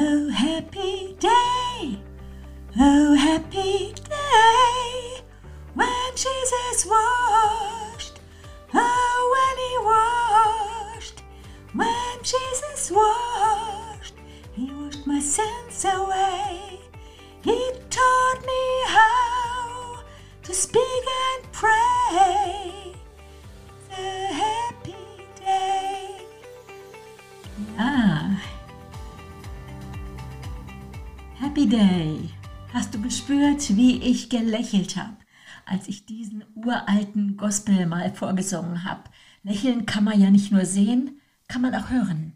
Oh, happy day. Oh, happy day. When Jesus washed. Oh, when he washed. When Jesus washed. He washed my sins away. Happy Day. Hast du gespürt, wie ich gelächelt habe, als ich diesen uralten Gospel mal vorgesungen habe? Lächeln kann man ja nicht nur sehen, kann man auch hören.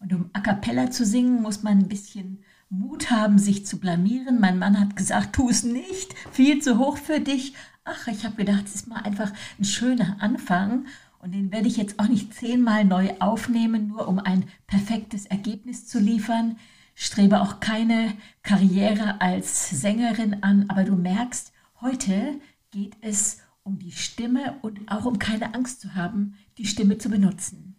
Und um a cappella zu singen, muss man ein bisschen Mut haben, sich zu blamieren. Mein Mann hat gesagt, tu es nicht, viel zu hoch für dich. Ach, ich habe gedacht, es ist mal einfach ein schöner Anfang. Und den werde ich jetzt auch nicht zehnmal neu aufnehmen, nur um ein perfektes Ergebnis zu liefern. Strebe auch keine Karriere als Sängerin an, aber du merkst, heute geht es um die Stimme und auch um keine Angst zu haben, die Stimme zu benutzen.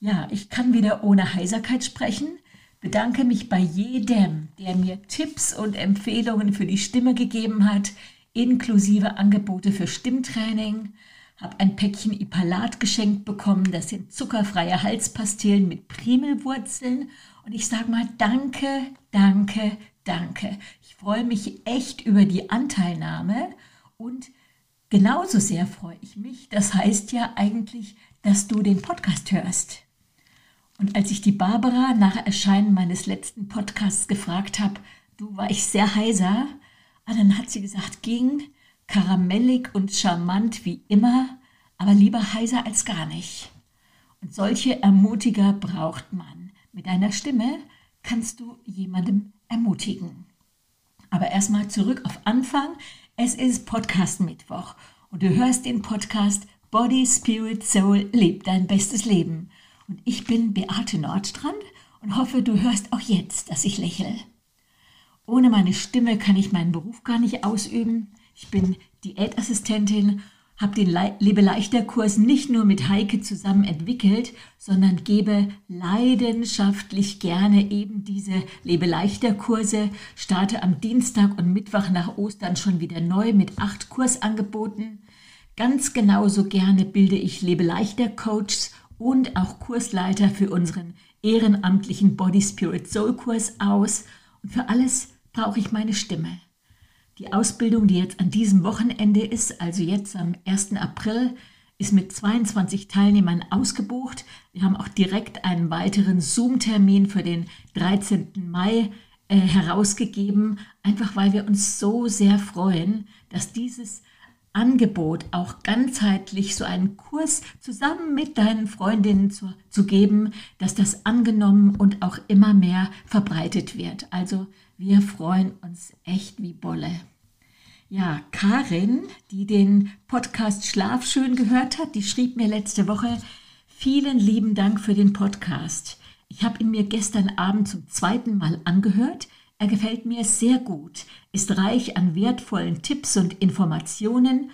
Ja, ich kann wieder ohne Heiserkeit sprechen bedanke mich bei jedem, der mir Tipps und Empfehlungen für die Stimme gegeben hat, inklusive Angebote für Stimmtraining. Habe ein Päckchen Ipalat geschenkt bekommen. Das sind zuckerfreie Halspastillen mit Primelwurzeln. Und ich sage mal danke, danke, danke. Ich freue mich echt über die Anteilnahme und genauso sehr freue ich mich. Das heißt ja eigentlich, dass du den Podcast hörst. Und als ich die Barbara nach Erscheinen meines letzten Podcasts gefragt habe, du war ich sehr heiser, ah, dann hat sie gesagt, ging karamellig und charmant wie immer, aber lieber heiser als gar nicht. Und solche Ermutiger braucht man. Mit deiner Stimme kannst du jemandem ermutigen. Aber erstmal zurück auf Anfang. Es ist Podcast Mittwoch und du hörst den Podcast Body, Spirit, Soul, leb dein bestes Leben. Und ich bin Beate Nordstrand und hoffe, du hörst auch jetzt, dass ich lächle. Ohne meine Stimme kann ich meinen Beruf gar nicht ausüben. Ich bin Diätassistentin, habe den Lebe-Leichter-Kurs nicht nur mit Heike zusammen entwickelt, sondern gebe leidenschaftlich gerne eben diese Lebe-Leichter-Kurse, starte am Dienstag und Mittwoch nach Ostern schon wieder neu mit acht Kursangeboten. Ganz genauso gerne bilde ich Lebe-Leichter-Coaches und auch Kursleiter für unseren ehrenamtlichen Body Spirit Soul Kurs aus. Und für alles brauche ich meine Stimme. Die Ausbildung, die jetzt an diesem Wochenende ist, also jetzt am 1. April, ist mit 22 Teilnehmern ausgebucht. Wir haben auch direkt einen weiteren Zoom-Termin für den 13. Mai äh, herausgegeben, einfach weil wir uns so sehr freuen, dass dieses Angebot, auch ganzheitlich so einen Kurs zusammen mit deinen Freundinnen zu, zu geben, dass das angenommen und auch immer mehr verbreitet wird. Also wir freuen uns echt wie Bolle. Ja, Karin, die den Podcast Schlaf schön gehört hat, die schrieb mir letzte Woche, vielen lieben Dank für den Podcast. Ich habe ihn mir gestern Abend zum zweiten Mal angehört. Er gefällt mir sehr gut, ist reich an wertvollen Tipps und Informationen.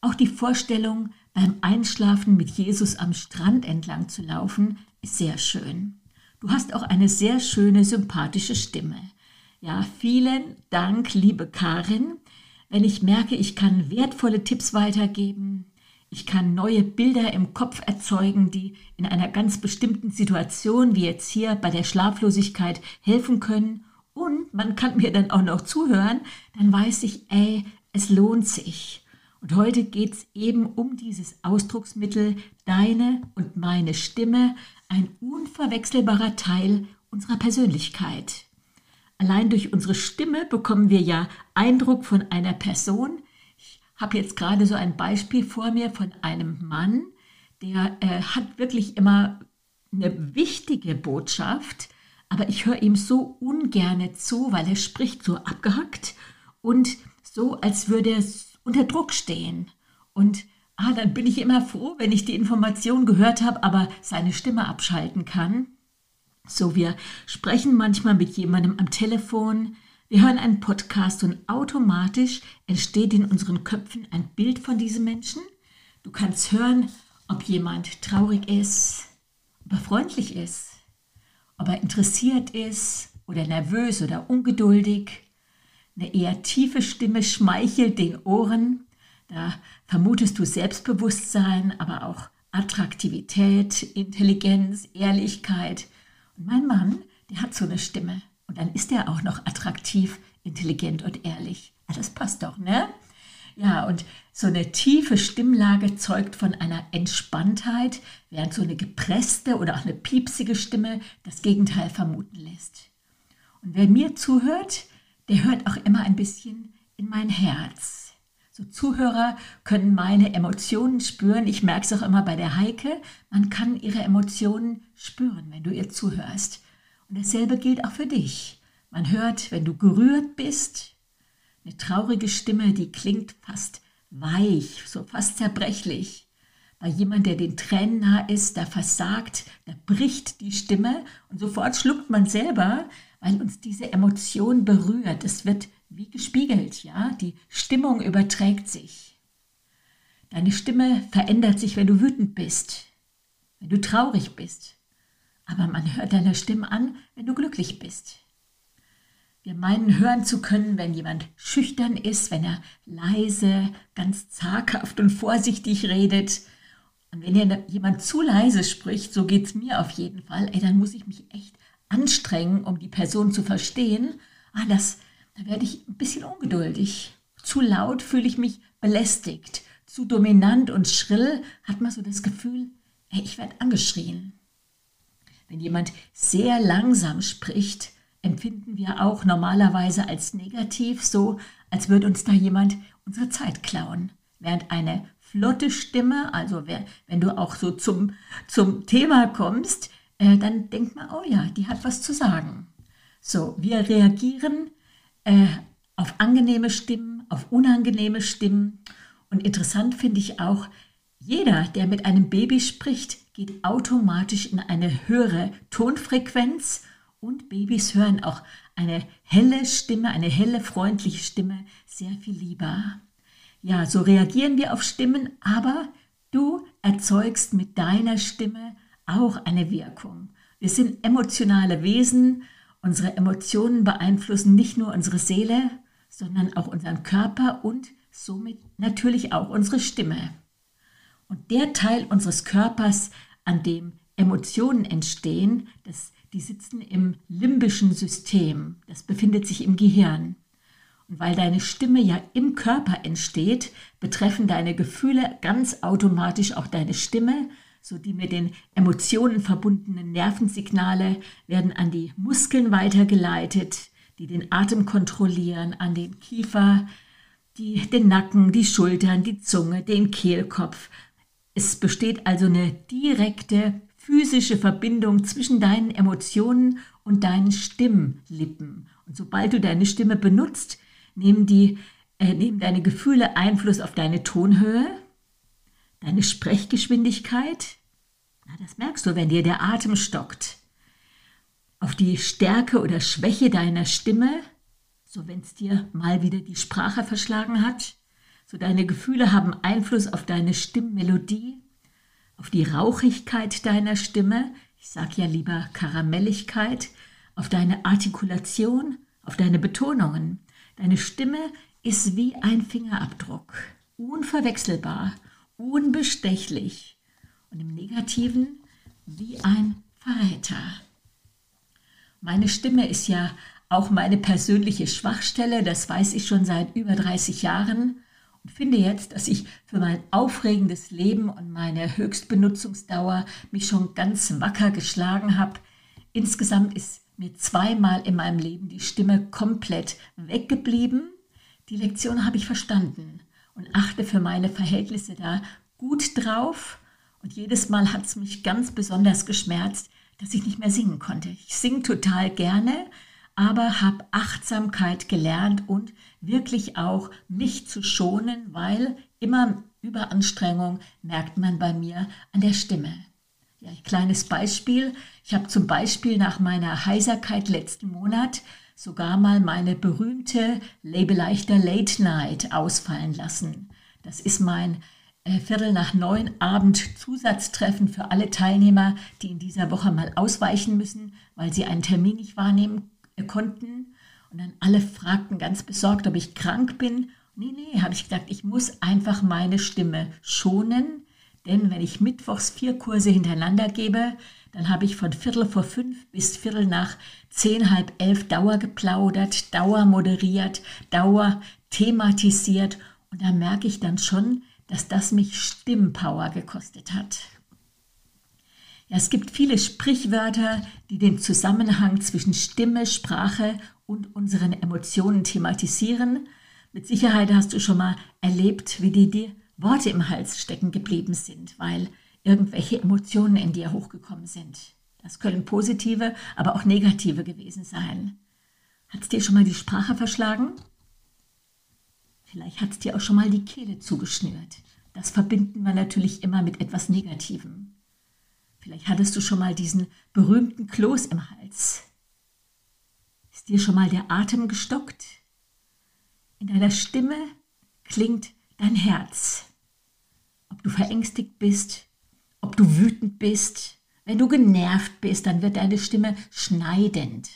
Auch die Vorstellung, beim Einschlafen mit Jesus am Strand entlang zu laufen, ist sehr schön. Du hast auch eine sehr schöne, sympathische Stimme. Ja, vielen Dank, liebe Karin. Wenn ich merke, ich kann wertvolle Tipps weitergeben, ich kann neue Bilder im Kopf erzeugen, die in einer ganz bestimmten Situation, wie jetzt hier bei der Schlaflosigkeit, helfen können und man kann mir dann auch noch zuhören, dann weiß ich, ey, es lohnt sich. Und heute geht es eben um dieses Ausdrucksmittel, deine und meine Stimme, ein unverwechselbarer Teil unserer Persönlichkeit. Allein durch unsere Stimme bekommen wir ja Eindruck von einer Person. Ich habe jetzt gerade so ein Beispiel vor mir von einem Mann, der äh, hat wirklich immer eine wichtige Botschaft, aber ich höre ihm so ungerne zu, weil er spricht so abgehackt und so, als würde er unter Druck stehen. Und ah, dann bin ich immer froh, wenn ich die Information gehört habe, aber seine Stimme abschalten kann. So, wir sprechen manchmal mit jemandem am Telefon, wir hören einen Podcast und automatisch entsteht in unseren Köpfen ein Bild von diesem Menschen. Du kannst hören, ob jemand traurig ist, ob er freundlich ist, ob er interessiert ist, oder nervös oder ungeduldig. Eine eher tiefe Stimme schmeichelt den Ohren. Da vermutest du Selbstbewusstsein, aber auch Attraktivität, Intelligenz, Ehrlichkeit. Mein Mann, der hat so eine Stimme. Und dann ist er auch noch attraktiv, intelligent und ehrlich. Das passt doch, ne? Ja, und so eine tiefe Stimmlage zeugt von einer Entspanntheit, während so eine gepresste oder auch eine piepsige Stimme das Gegenteil vermuten lässt. Und wer mir zuhört, der hört auch immer ein bisschen in mein Herz. So Zuhörer können meine Emotionen spüren. Ich merke es auch immer bei der Heike. Man kann ihre Emotionen spüren, wenn du ihr zuhörst. Und dasselbe gilt auch für dich. Man hört, wenn du gerührt bist, eine traurige Stimme, die klingt fast weich, so fast zerbrechlich. Bei jemand, der den Tränen nah ist, da versagt, da bricht die Stimme und sofort schluckt man selber, weil uns diese Emotion berührt. Es wird wie gespiegelt, ja, die Stimmung überträgt sich. Deine Stimme verändert sich, wenn du wütend bist, wenn du traurig bist. Aber man hört deine Stimme an, wenn du glücklich bist. Wir meinen hören zu können, wenn jemand schüchtern ist, wenn er leise, ganz zaghaft und vorsichtig redet. Und wenn jemand zu leise spricht, so geht es mir auf jeden Fall, ey, dann muss ich mich echt anstrengen, um die Person zu verstehen. Ah, das, da werde ich ein bisschen ungeduldig. Zu laut fühle ich mich belästigt. Zu dominant und schrill hat man so das Gefühl, ey, ich werde angeschrien. Wenn jemand sehr langsam spricht, empfinden wir auch normalerweise als negativ, so als würde uns da jemand unsere Zeit klauen. Während eine flotte Stimme, also wenn du auch so zum, zum Thema kommst, äh, dann denkt man, oh ja, die hat was zu sagen. So, wir reagieren äh, auf angenehme Stimmen, auf unangenehme Stimmen. Und interessant finde ich auch, jeder, der mit einem Baby spricht, geht automatisch in eine höhere Tonfrequenz und Babys hören auch eine helle Stimme, eine helle, freundliche Stimme sehr viel lieber. Ja, so reagieren wir auf Stimmen, aber du erzeugst mit deiner Stimme auch eine Wirkung. Wir sind emotionale Wesen. Unsere Emotionen beeinflussen nicht nur unsere Seele, sondern auch unseren Körper und somit natürlich auch unsere Stimme. Und der Teil unseres Körpers, an dem Emotionen entstehen, das die sitzen im limbischen System. Das befindet sich im Gehirn. Und weil deine Stimme ja im Körper entsteht, betreffen deine Gefühle ganz automatisch auch deine Stimme, so die mit den Emotionen verbundenen Nervensignale werden an die Muskeln weitergeleitet, die den Atem kontrollieren, an den Kiefer, die, den Nacken, die Schultern, die Zunge, den Kehlkopf. Es besteht also eine direkte physische Verbindung zwischen deinen Emotionen und deinen Stimmlippen. Und sobald du deine Stimme benutzt, nehmen, die, äh, nehmen deine Gefühle Einfluss auf deine Tonhöhe, deine Sprechgeschwindigkeit. Na, das merkst du, wenn dir der Atem stockt. Auf die Stärke oder Schwäche deiner Stimme, so wenn es dir mal wieder die Sprache verschlagen hat. So deine Gefühle haben Einfluss auf deine Stimmmelodie auf die Rauchigkeit deiner Stimme, ich sage ja lieber Karamelligkeit, auf deine Artikulation, auf deine Betonungen. Deine Stimme ist wie ein Fingerabdruck, unverwechselbar, unbestechlich und im negativen wie ein Verräter. Meine Stimme ist ja auch meine persönliche Schwachstelle, das weiß ich schon seit über 30 Jahren und finde jetzt, dass ich für mein aufregendes Leben und meine Höchstbenutzungsdauer mich schon ganz wacker geschlagen habe. Insgesamt ist mir zweimal in meinem Leben die Stimme komplett weggeblieben. Die Lektion habe ich verstanden und achte für meine Verhältnisse da gut drauf. Und jedes Mal hat es mich ganz besonders geschmerzt, dass ich nicht mehr singen konnte. Ich singe total gerne, aber habe Achtsamkeit gelernt und wirklich auch mich zu schonen, weil immer Überanstrengung merkt man bei mir an der Stimme. Ja, ein kleines Beispiel. Ich habe zum Beispiel nach meiner Heiserkeit letzten Monat sogar mal meine berühmte Labeleichter Late Night ausfallen lassen. Das ist mein äh, Viertel nach neun Abend Zusatztreffen für alle Teilnehmer, die in dieser Woche mal ausweichen müssen, weil sie einen Termin nicht wahrnehmen konnten. Und dann alle fragten ganz besorgt, ob ich krank bin. Nee, nee, habe ich gesagt, ich muss einfach meine Stimme schonen. Denn wenn ich mittwochs vier Kurse hintereinander gebe, dann habe ich von Viertel vor fünf bis Viertel nach zehn, halb elf Dauer geplaudert, Dauer moderiert, Dauer thematisiert. Und da merke ich dann schon, dass das mich Stimmpower gekostet hat. Ja, es gibt viele Sprichwörter, die den Zusammenhang zwischen Stimme, Sprache und unseren Emotionen thematisieren. Mit Sicherheit hast du schon mal erlebt, wie dir die Worte im Hals stecken geblieben sind, weil irgendwelche Emotionen in dir hochgekommen sind. Das können positive, aber auch negative gewesen sein. Hat es dir schon mal die Sprache verschlagen? Vielleicht hat es dir auch schon mal die Kehle zugeschnürt. Das verbinden wir natürlich immer mit etwas Negativem. Vielleicht hattest du schon mal diesen berühmten Kloß im Hals. Ist dir schon mal der Atem gestockt? In deiner Stimme klingt dein Herz. Ob du verängstigt bist, ob du wütend bist, wenn du genervt bist, dann wird deine Stimme schneidend.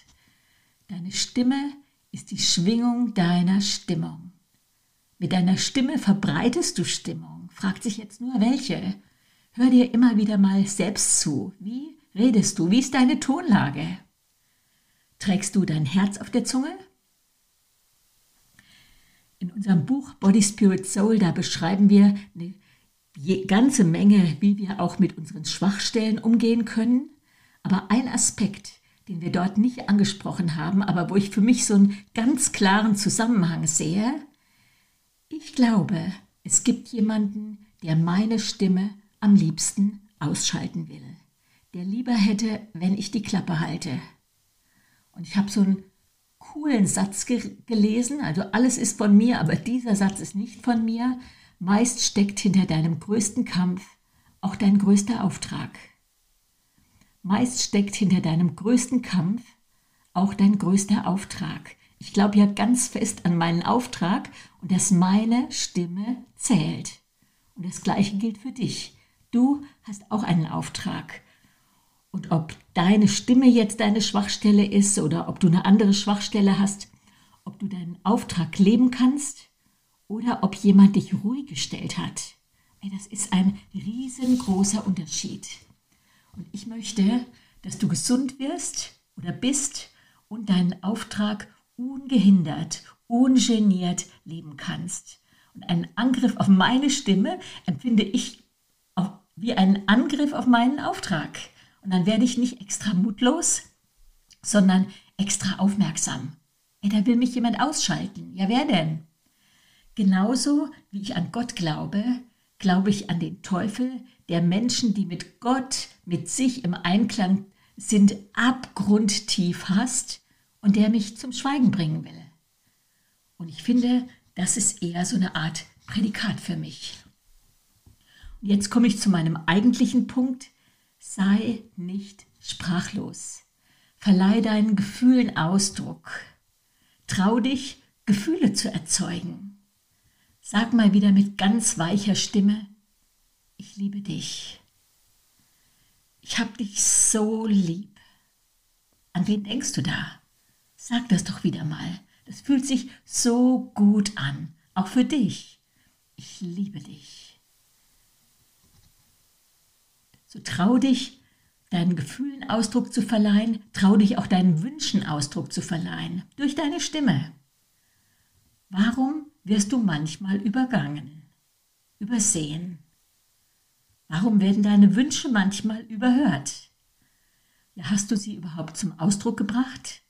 Deine Stimme ist die Schwingung deiner Stimmung. Mit deiner Stimme verbreitest du Stimmung. Fragt sich jetzt nur welche. Hör dir immer wieder mal selbst zu. Wie redest du? Wie ist deine Tonlage? Trägst du dein Herz auf der Zunge? In unserem Buch Body, Spirit, Soul, da beschreiben wir eine ganze Menge, wie wir auch mit unseren Schwachstellen umgehen können. Aber ein Aspekt, den wir dort nicht angesprochen haben, aber wo ich für mich so einen ganz klaren Zusammenhang sehe, ich glaube, es gibt jemanden, der meine Stimme am liebsten ausschalten will, der lieber hätte, wenn ich die Klappe halte. Und ich habe so einen coolen Satz ge gelesen, also alles ist von mir, aber dieser Satz ist nicht von mir. Meist steckt hinter deinem größten Kampf auch dein größter Auftrag. Meist steckt hinter deinem größten Kampf auch dein größter Auftrag. Ich glaube ja ganz fest an meinen Auftrag und dass meine Stimme zählt. Und das Gleiche gilt für dich. Du hast auch einen Auftrag. Und ob deine Stimme jetzt deine Schwachstelle ist oder ob du eine andere Schwachstelle hast, ob du deinen Auftrag leben kannst oder ob jemand dich ruhig gestellt hat, das ist ein riesengroßer Unterschied. Und ich möchte, dass du gesund wirst oder bist und deinen Auftrag ungehindert, ungeniert leben kannst. Und einen Angriff auf meine Stimme empfinde ich wie einen Angriff auf meinen Auftrag. Und dann werde ich nicht extra mutlos, sondern extra aufmerksam. Ey, da will mich jemand ausschalten. Ja, wer denn? Genauso wie ich an Gott glaube, glaube ich an den Teufel, der Menschen, die mit Gott, mit sich im Einklang sind, abgrundtief hasst und der mich zum Schweigen bringen will. Und ich finde, das ist eher so eine Art Prädikat für mich. Jetzt komme ich zu meinem eigentlichen Punkt. Sei nicht sprachlos. Verleih deinen Gefühlen Ausdruck. Trau dich, Gefühle zu erzeugen. Sag mal wieder mit ganz weicher Stimme, ich liebe dich. Ich hab dich so lieb. An wen denkst du da? Sag das doch wieder mal. Das fühlt sich so gut an, auch für dich. Ich liebe dich. So trau dich, deinen Gefühlen Ausdruck zu verleihen, trau dich auch deinen Wünschen Ausdruck zu verleihen, durch deine Stimme. Warum wirst du manchmal übergangen, übersehen? Warum werden deine Wünsche manchmal überhört? Ja, hast du sie überhaupt zum Ausdruck gebracht?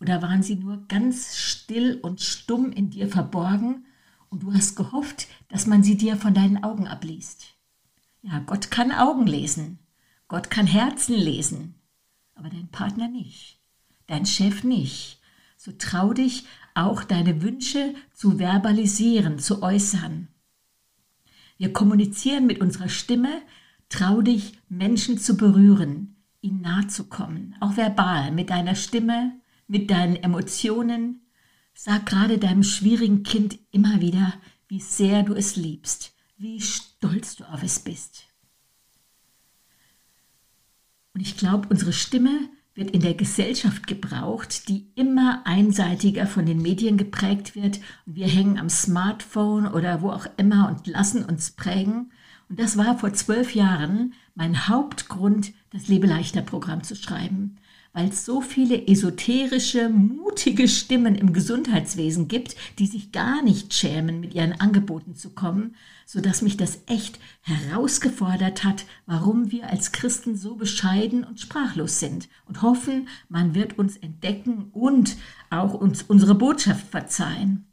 Oder waren sie nur ganz still und stumm in dir verborgen und du hast gehofft, dass man sie dir von deinen Augen abliest? Ja, Gott kann Augen lesen. Gott kann Herzen lesen. Aber dein Partner nicht. Dein Chef nicht. So trau dich, auch deine Wünsche zu verbalisieren, zu äußern. Wir kommunizieren mit unserer Stimme. Trau dich, Menschen zu berühren, ihnen nahe zu kommen. Auch verbal, mit deiner Stimme, mit deinen Emotionen. Sag gerade deinem schwierigen Kind immer wieder, wie sehr du es liebst wie stolz du auf es bist. Und ich glaube, unsere Stimme wird in der Gesellschaft gebraucht, die immer einseitiger von den Medien geprägt wird. Wir hängen am Smartphone oder wo auch immer und lassen uns prägen. Und das war vor zwölf Jahren mein Hauptgrund, das Lebe leichter Programm zu schreiben weil es so viele esoterische, mutige Stimmen im Gesundheitswesen gibt, die sich gar nicht schämen, mit ihren Angeboten zu kommen, so dass mich das echt herausgefordert hat, warum wir als Christen so bescheiden und sprachlos sind und hoffen, man wird uns entdecken und auch uns unsere Botschaft verzeihen.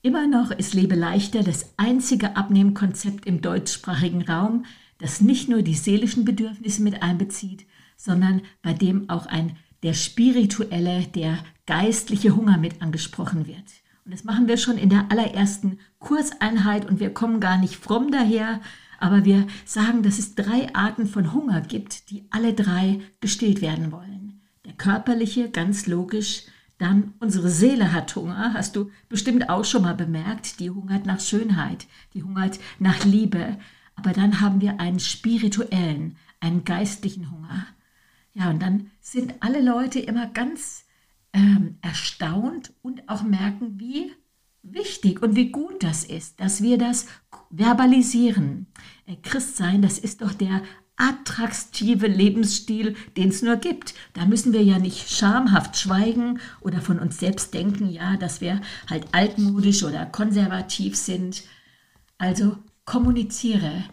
Immer noch ist Lebe leichter das einzige Abnehmkonzept im deutschsprachigen Raum, das nicht nur die seelischen Bedürfnisse mit einbezieht, sondern bei dem auch ein der spirituelle, der geistliche Hunger mit angesprochen wird. Und das machen wir schon in der allerersten Kurseinheit und wir kommen gar nicht fromm daher, aber wir sagen, dass es drei Arten von Hunger gibt, die alle drei gestillt werden wollen. Der körperliche, ganz logisch, dann unsere Seele hat Hunger, hast du bestimmt auch schon mal bemerkt, die hungert nach Schönheit, die hungert nach Liebe, aber dann haben wir einen spirituellen, einen geistlichen Hunger. Ja, und dann sind alle Leute immer ganz ähm, erstaunt und auch merken, wie wichtig und wie gut das ist, dass wir das verbalisieren. Äh, Christsein, das ist doch der attraktive Lebensstil, den es nur gibt. Da müssen wir ja nicht schamhaft schweigen oder von uns selbst denken, ja, dass wir halt altmodisch oder konservativ sind. Also kommuniziere,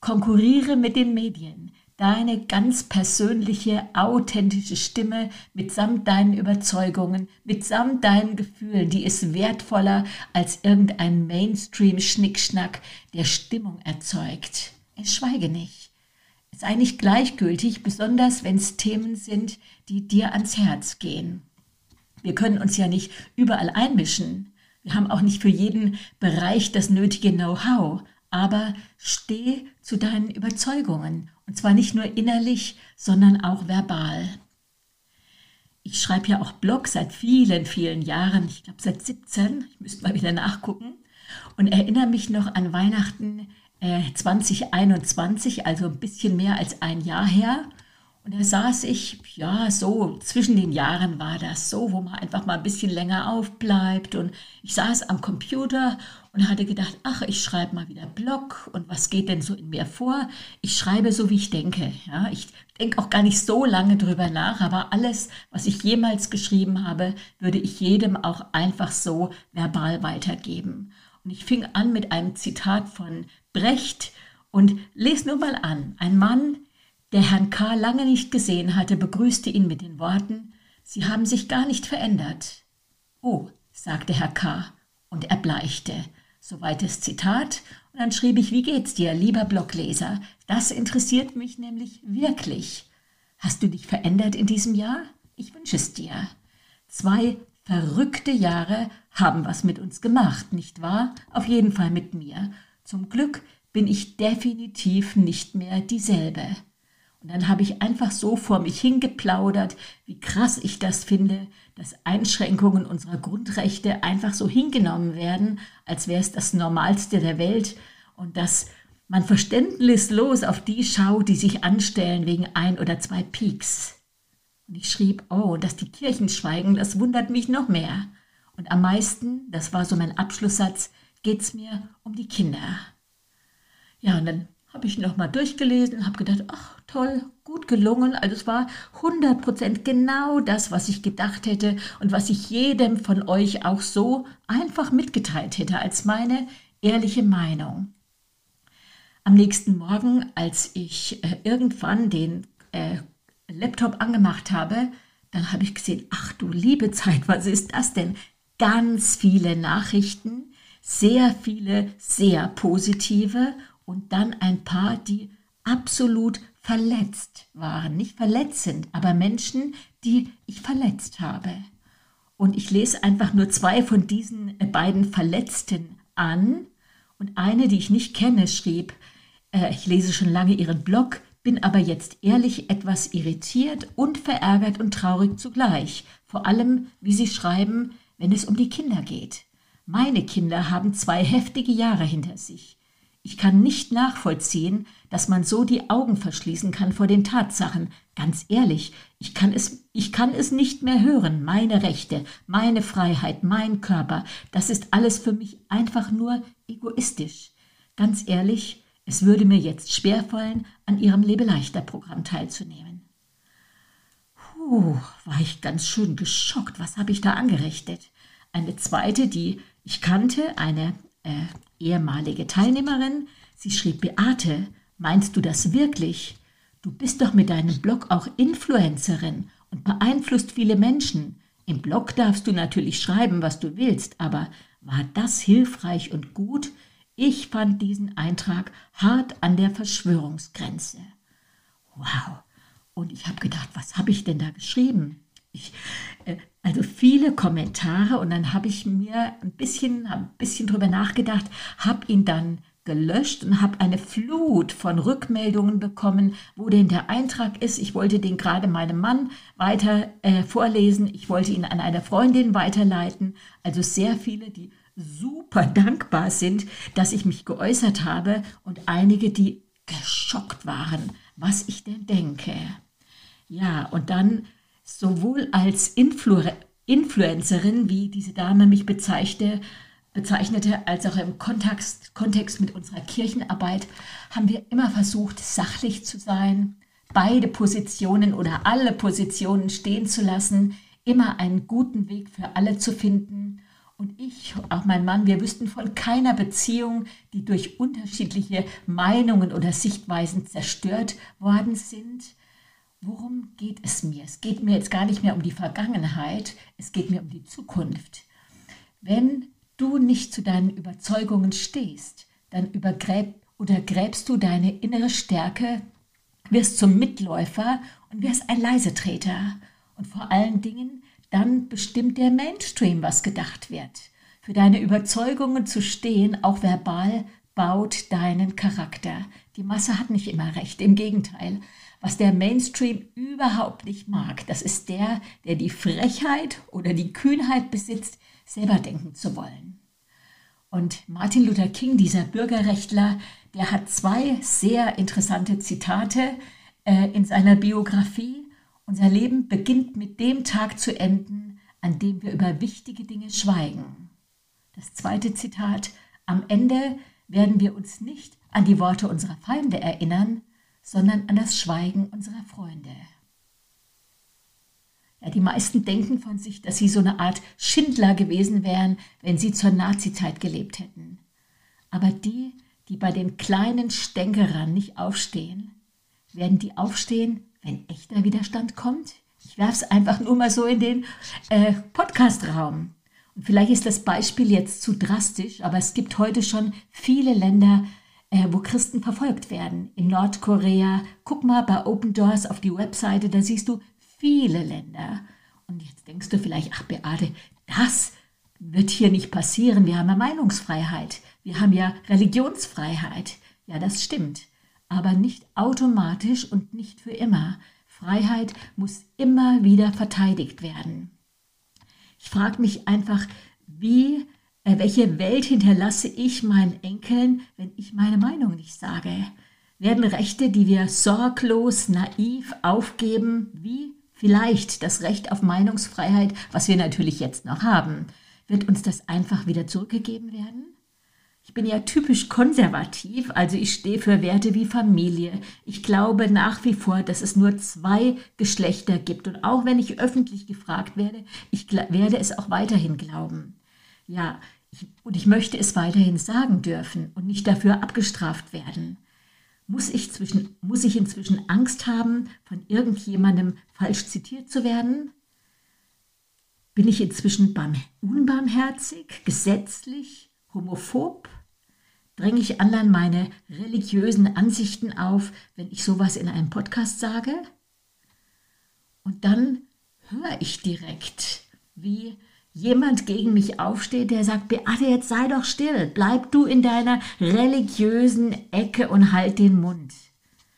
konkurriere mit den Medien, deine ganz persönliche, authentische Stimme mitsamt deinen Überzeugungen, mitsamt deinen Gefühlen, die ist wertvoller als irgendein Mainstream-Schnickschnack, der Stimmung erzeugt. Es schweige nicht. Sei nicht gleichgültig, besonders wenn es Themen sind, die dir ans Herz gehen. Wir können uns ja nicht überall einmischen. Wir haben auch nicht für jeden Bereich das nötige Know-how, aber steh zu deinen Überzeugungen und zwar nicht nur innerlich, sondern auch verbal. Ich schreibe ja auch Blog seit vielen, vielen Jahren, ich glaube seit 17, ich müsste mal wieder nachgucken, und erinnere mich noch an Weihnachten äh, 2021, also ein bisschen mehr als ein Jahr her. Und da saß ich, ja, so zwischen den Jahren war das so, wo man einfach mal ein bisschen länger aufbleibt. Und ich saß am Computer und hatte gedacht, ach, ich schreibe mal wieder Blog und was geht denn so in mir vor? Ich schreibe so, wie ich denke. Ja, ich denke auch gar nicht so lange drüber nach, aber alles, was ich jemals geschrieben habe, würde ich jedem auch einfach so verbal weitergeben. Und ich fing an mit einem Zitat von Brecht und lese nur mal an. Ein Mann, der Herrn K. lange nicht gesehen hatte, begrüßte ihn mit den Worten, Sie haben sich gar nicht verändert. Oh, sagte Herr K. und erbleichte. Soweit das Zitat. Und dann schrieb ich, wie geht's dir, lieber Blogleser? Das interessiert mich nämlich wirklich. Hast du dich verändert in diesem Jahr? Ich wünsche es dir. Zwei verrückte Jahre haben was mit uns gemacht, nicht wahr? Auf jeden Fall mit mir. Zum Glück bin ich definitiv nicht mehr dieselbe. Und dann habe ich einfach so vor mich hingeplaudert, wie krass ich das finde, dass Einschränkungen unserer Grundrechte einfach so hingenommen werden, als wäre es das Normalste der Welt und dass man verständnislos auf die schaut, die sich anstellen wegen ein oder zwei Peaks. Und ich schrieb, oh, dass die Kirchen schweigen, das wundert mich noch mehr. Und am meisten, das war so mein Abschlusssatz, geht es mir um die Kinder. Ja, und dann habe ich nochmal durchgelesen habe gedacht, ach toll, gut gelungen. Also es war 100% genau das, was ich gedacht hätte und was ich jedem von euch auch so einfach mitgeteilt hätte als meine ehrliche Meinung. Am nächsten Morgen, als ich äh, irgendwann den äh, Laptop angemacht habe, dann habe ich gesehen, ach du liebe Zeit, was ist das denn? Ganz viele Nachrichten, sehr viele sehr positive und dann ein paar, die absolut verletzt waren. Nicht verletzt sind, aber Menschen, die ich verletzt habe. Und ich lese einfach nur zwei von diesen beiden Verletzten an. Und eine, die ich nicht kenne, schrieb, äh, ich lese schon lange ihren Blog, bin aber jetzt ehrlich etwas irritiert und verärgert und traurig zugleich. Vor allem, wie sie schreiben, wenn es um die Kinder geht. Meine Kinder haben zwei heftige Jahre hinter sich. Ich kann nicht nachvollziehen, dass man so die Augen verschließen kann vor den Tatsachen. Ganz ehrlich, ich kann es, ich kann es nicht mehr hören. Meine Rechte, meine Freiheit, mein Körper, das ist alles für mich einfach nur egoistisch. Ganz ehrlich, es würde mir jetzt schwerfallen, an Ihrem Lebeleichter-Programm teilzunehmen. Puh, war ich ganz schön geschockt. Was habe ich da angerichtet? Eine zweite, die ich kannte, eine äh, ehemalige Teilnehmerin, sie schrieb, Beate, meinst du das wirklich? Du bist doch mit deinem Blog auch Influencerin und beeinflusst viele Menschen. Im Blog darfst du natürlich schreiben, was du willst, aber war das hilfreich und gut? Ich fand diesen Eintrag hart an der Verschwörungsgrenze. Wow. Und ich habe gedacht, was habe ich denn da geschrieben? Ich, äh, also viele Kommentare und dann habe ich mir ein bisschen, ein bisschen drüber nachgedacht, habe ihn dann gelöscht und habe eine Flut von Rückmeldungen bekommen, wo denn der Eintrag ist. Ich wollte den gerade meinem Mann weiter äh, vorlesen. Ich wollte ihn an eine Freundin weiterleiten. Also sehr viele, die super dankbar sind, dass ich mich geäußert habe und einige, die geschockt waren, was ich denn denke. Ja, und dann sowohl als Influ Influencerin, wie diese Dame mich bezeichnete, bezeichnete, als auch im Kontext, Kontext mit unserer Kirchenarbeit, haben wir immer versucht, sachlich zu sein, beide Positionen oder alle Positionen stehen zu lassen, immer einen guten Weg für alle zu finden. Und ich, auch mein Mann, wir wüssten von keiner Beziehung, die durch unterschiedliche Meinungen oder Sichtweisen zerstört worden sind worum geht es mir? Es geht mir jetzt gar nicht mehr um die Vergangenheit, es geht mir um die Zukunft. Wenn du nicht zu deinen Überzeugungen stehst, dann übergräb, untergräbst du deine innere Stärke, wirst zum Mitläufer und wirst ein Leisetreter. Und vor allen Dingen, dann bestimmt der Mainstream, was gedacht wird. Für deine Überzeugungen zu stehen, auch verbal, baut deinen Charakter. Die Masse hat nicht immer recht, im Gegenteil. Was der Mainstream überhaupt nicht mag, das ist der, der die Frechheit oder die Kühnheit besitzt, selber denken zu wollen. Und Martin Luther King, dieser Bürgerrechtler, der hat zwei sehr interessante Zitate äh, in seiner Biografie. Unser Leben beginnt mit dem Tag zu enden, an dem wir über wichtige Dinge schweigen. Das zweite Zitat, am Ende werden wir uns nicht an die Worte unserer Feinde erinnern, sondern an das Schweigen unserer Freunde. Ja, die meisten denken von sich, dass sie so eine Art Schindler gewesen wären, wenn sie zur Nazizeit gelebt hätten. Aber die, die bei den kleinen Stänkerern nicht aufstehen, werden die aufstehen, wenn echter Widerstand kommt? Ich werfe es einfach nur mal so in den äh, Podcast-Raum. Vielleicht ist das Beispiel jetzt zu drastisch, aber es gibt heute schon viele Länder, äh, wo Christen verfolgt werden. In Nordkorea, guck mal bei Open Doors auf die Webseite, da siehst du viele Länder. Und jetzt denkst du vielleicht, ach Beate, das wird hier nicht passieren. Wir haben ja Meinungsfreiheit. Wir haben ja Religionsfreiheit. Ja, das stimmt. Aber nicht automatisch und nicht für immer. Freiheit muss immer wieder verteidigt werden. Ich frage mich einfach, wie äh, welche Welt hinterlasse ich meinen Enkeln, wenn ich meine Meinung nicht sage? Werden Rechte, die wir sorglos, naiv aufgeben, wie vielleicht das Recht auf Meinungsfreiheit, was wir natürlich jetzt noch haben, wird uns das einfach wieder zurückgegeben werden? Ich bin ja typisch konservativ, also ich stehe für Werte wie Familie. Ich glaube nach wie vor, dass es nur zwei Geschlechter gibt. Und auch wenn ich öffentlich gefragt werde, ich werde es auch weiterhin glauben. Ja, ich, und ich möchte es weiterhin sagen dürfen und nicht dafür abgestraft werden. Muss ich, zwischen, muss ich inzwischen Angst haben, von irgendjemandem falsch zitiert zu werden? Bin ich inzwischen unbarmherzig, gesetzlich, homophob? Dränge ich anderen meine religiösen Ansichten auf, wenn ich sowas in einem Podcast sage? Und dann höre ich direkt, wie jemand gegen mich aufsteht, der sagt, Beate, jetzt sei doch still, bleib du in deiner religiösen Ecke und halt den Mund.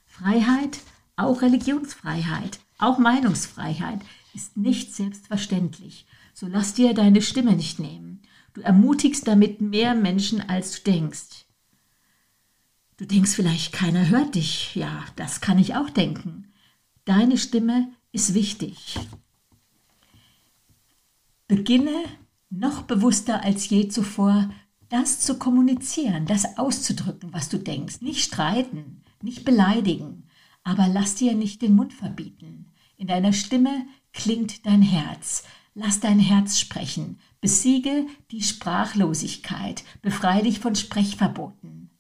Freiheit, auch Religionsfreiheit, auch Meinungsfreiheit ist nicht selbstverständlich. So lass dir deine Stimme nicht nehmen. Du ermutigst damit mehr Menschen, als du denkst. Du denkst vielleicht, keiner hört dich. Ja, das kann ich auch denken. Deine Stimme ist wichtig. Beginne noch bewusster als je zuvor, das zu kommunizieren, das auszudrücken, was du denkst. Nicht streiten, nicht beleidigen, aber lass dir nicht den Mund verbieten. In deiner Stimme klingt dein Herz. Lass dein Herz sprechen. Besiege die Sprachlosigkeit. Befreie dich von Sprechverboten.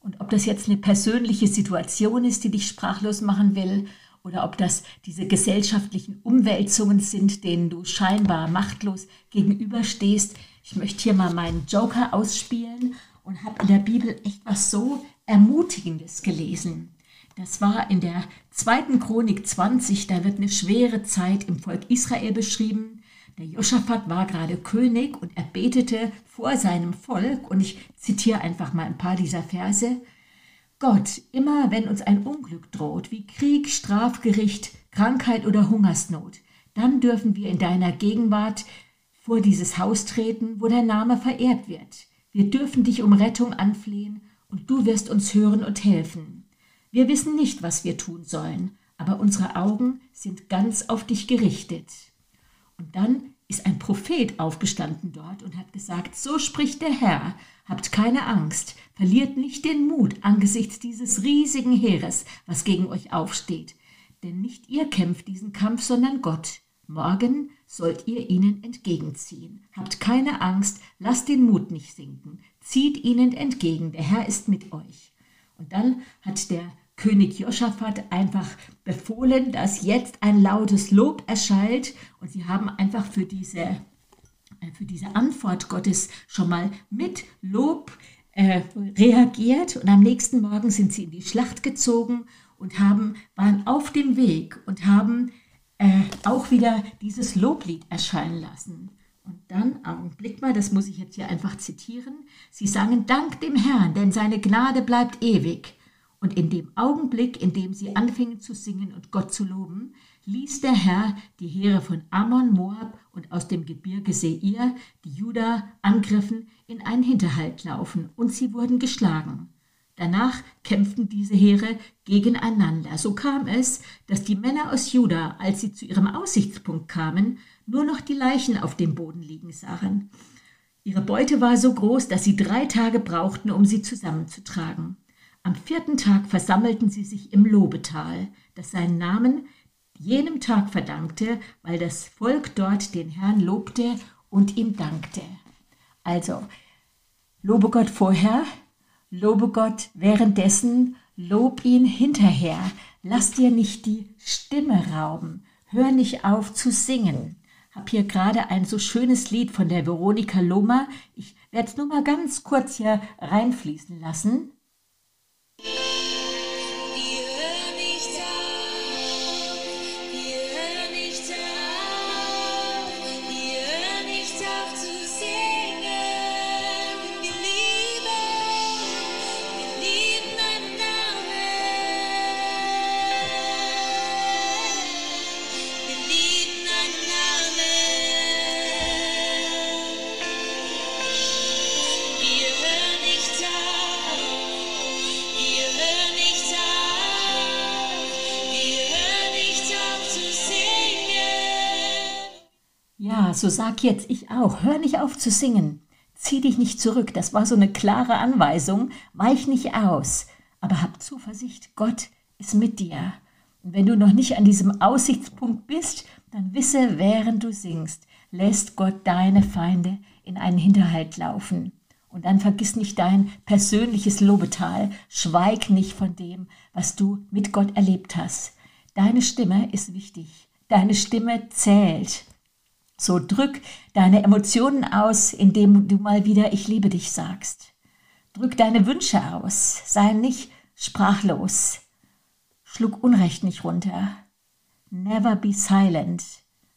Und ob das jetzt eine persönliche Situation ist, die dich sprachlos machen will, oder ob das diese gesellschaftlichen Umwälzungen sind, denen du scheinbar machtlos gegenüberstehst. Ich möchte hier mal meinen Joker ausspielen und habe in der Bibel echt was so Ermutigendes gelesen. Das war in der zweiten Chronik 20, da wird eine schwere Zeit im Volk Israel beschrieben. Der Josaphat war gerade König und er betete vor seinem Volk und ich zitiere einfach mal ein paar dieser Verse. Gott, immer wenn uns ein Unglück droht, wie Krieg, Strafgericht, Krankheit oder Hungersnot, dann dürfen wir in deiner Gegenwart vor dieses Haus treten, wo dein Name verehrt wird. Wir dürfen dich um Rettung anflehen und du wirst uns hören und helfen. Wir wissen nicht, was wir tun sollen, aber unsere Augen sind ganz auf dich gerichtet. Und dann ist ein Prophet aufgestanden dort und hat gesagt, so spricht der Herr, habt keine Angst, verliert nicht den Mut angesichts dieses riesigen Heeres, was gegen euch aufsteht. Denn nicht ihr kämpft diesen Kampf, sondern Gott. Morgen sollt ihr ihnen entgegenziehen. Habt keine Angst, lasst den Mut nicht sinken, zieht ihnen entgegen, der Herr ist mit euch. Und dann hat der König Josaphat einfach befohlen, dass jetzt ein lautes Lob erschallt und sie haben einfach für diese, äh, für diese Antwort Gottes schon mal mit Lob äh, reagiert und am nächsten Morgen sind sie in die Schlacht gezogen und haben, waren auf dem Weg und haben äh, auch wieder dieses Loblied erscheinen lassen. Und dann, Augenblick mal, das muss ich jetzt hier einfach zitieren, sie sangen Dank dem Herrn, denn seine Gnade bleibt ewig. Und in dem Augenblick, in dem sie anfingen zu singen und Gott zu loben, ließ der Herr die Heere von Ammon, Moab und aus dem Gebirge Seir, die Juda angriffen, in einen Hinterhalt laufen, und sie wurden geschlagen. Danach kämpften diese Heere gegeneinander. So kam es, dass die Männer aus Juda, als sie zu ihrem Aussichtspunkt kamen, nur noch die Leichen auf dem Boden liegen sahen. Ihre Beute war so groß, dass sie drei Tage brauchten, um sie zusammenzutragen. Am vierten Tag versammelten sie sich im Lobetal, das seinen Namen jenem Tag verdankte, weil das Volk dort den Herrn lobte und ihm dankte. Also, lobe Gott vorher, lobe Gott währenddessen, lob ihn hinterher. Lass dir nicht die Stimme rauben. Hör nicht auf zu singen. Hab hier gerade ein so schönes Lied von der Veronika Loma. Ich werde es nur mal ganz kurz hier reinfließen lassen. Yeah. So sag jetzt ich auch, hör nicht auf zu singen. Zieh dich nicht zurück, das war so eine klare Anweisung, weich nicht aus, aber hab Zuversicht, Gott ist mit dir. Und wenn du noch nicht an diesem Aussichtspunkt bist, dann wisse, während du singst, lässt Gott deine Feinde in einen Hinterhalt laufen. Und dann vergiss nicht dein persönliches Lobetal, schweig nicht von dem, was du mit Gott erlebt hast. Deine Stimme ist wichtig, deine Stimme zählt. So drück deine Emotionen aus, indem du mal wieder Ich liebe dich sagst. Drück deine Wünsche aus, sei nicht sprachlos. Schluck Unrecht nicht runter. Never be silent.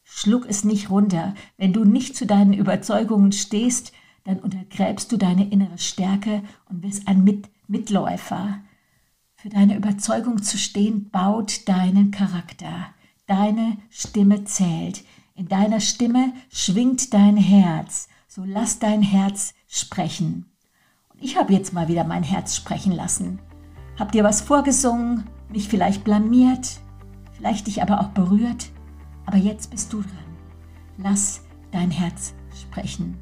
Schluck es nicht runter. Wenn du nicht zu deinen Überzeugungen stehst, dann untergräbst du deine innere Stärke und bist ein Mit Mitläufer. Für deine Überzeugung zu stehen, baut deinen Charakter. Deine Stimme zählt. In deiner Stimme schwingt dein Herz, so lass dein Herz sprechen. Und ich habe jetzt mal wieder mein Herz sprechen lassen. hab dir was vorgesungen, mich vielleicht blamiert, vielleicht dich aber auch berührt. Aber jetzt bist du dran. Lass dein Herz sprechen.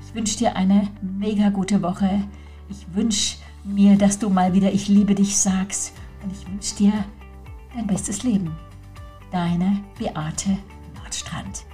Ich wünsche dir eine mega gute Woche. Ich wünsche mir, dass du mal wieder Ich liebe dich sagst. Und ich wünsche dir dein bestes Leben. Deine Beate Nordstrand.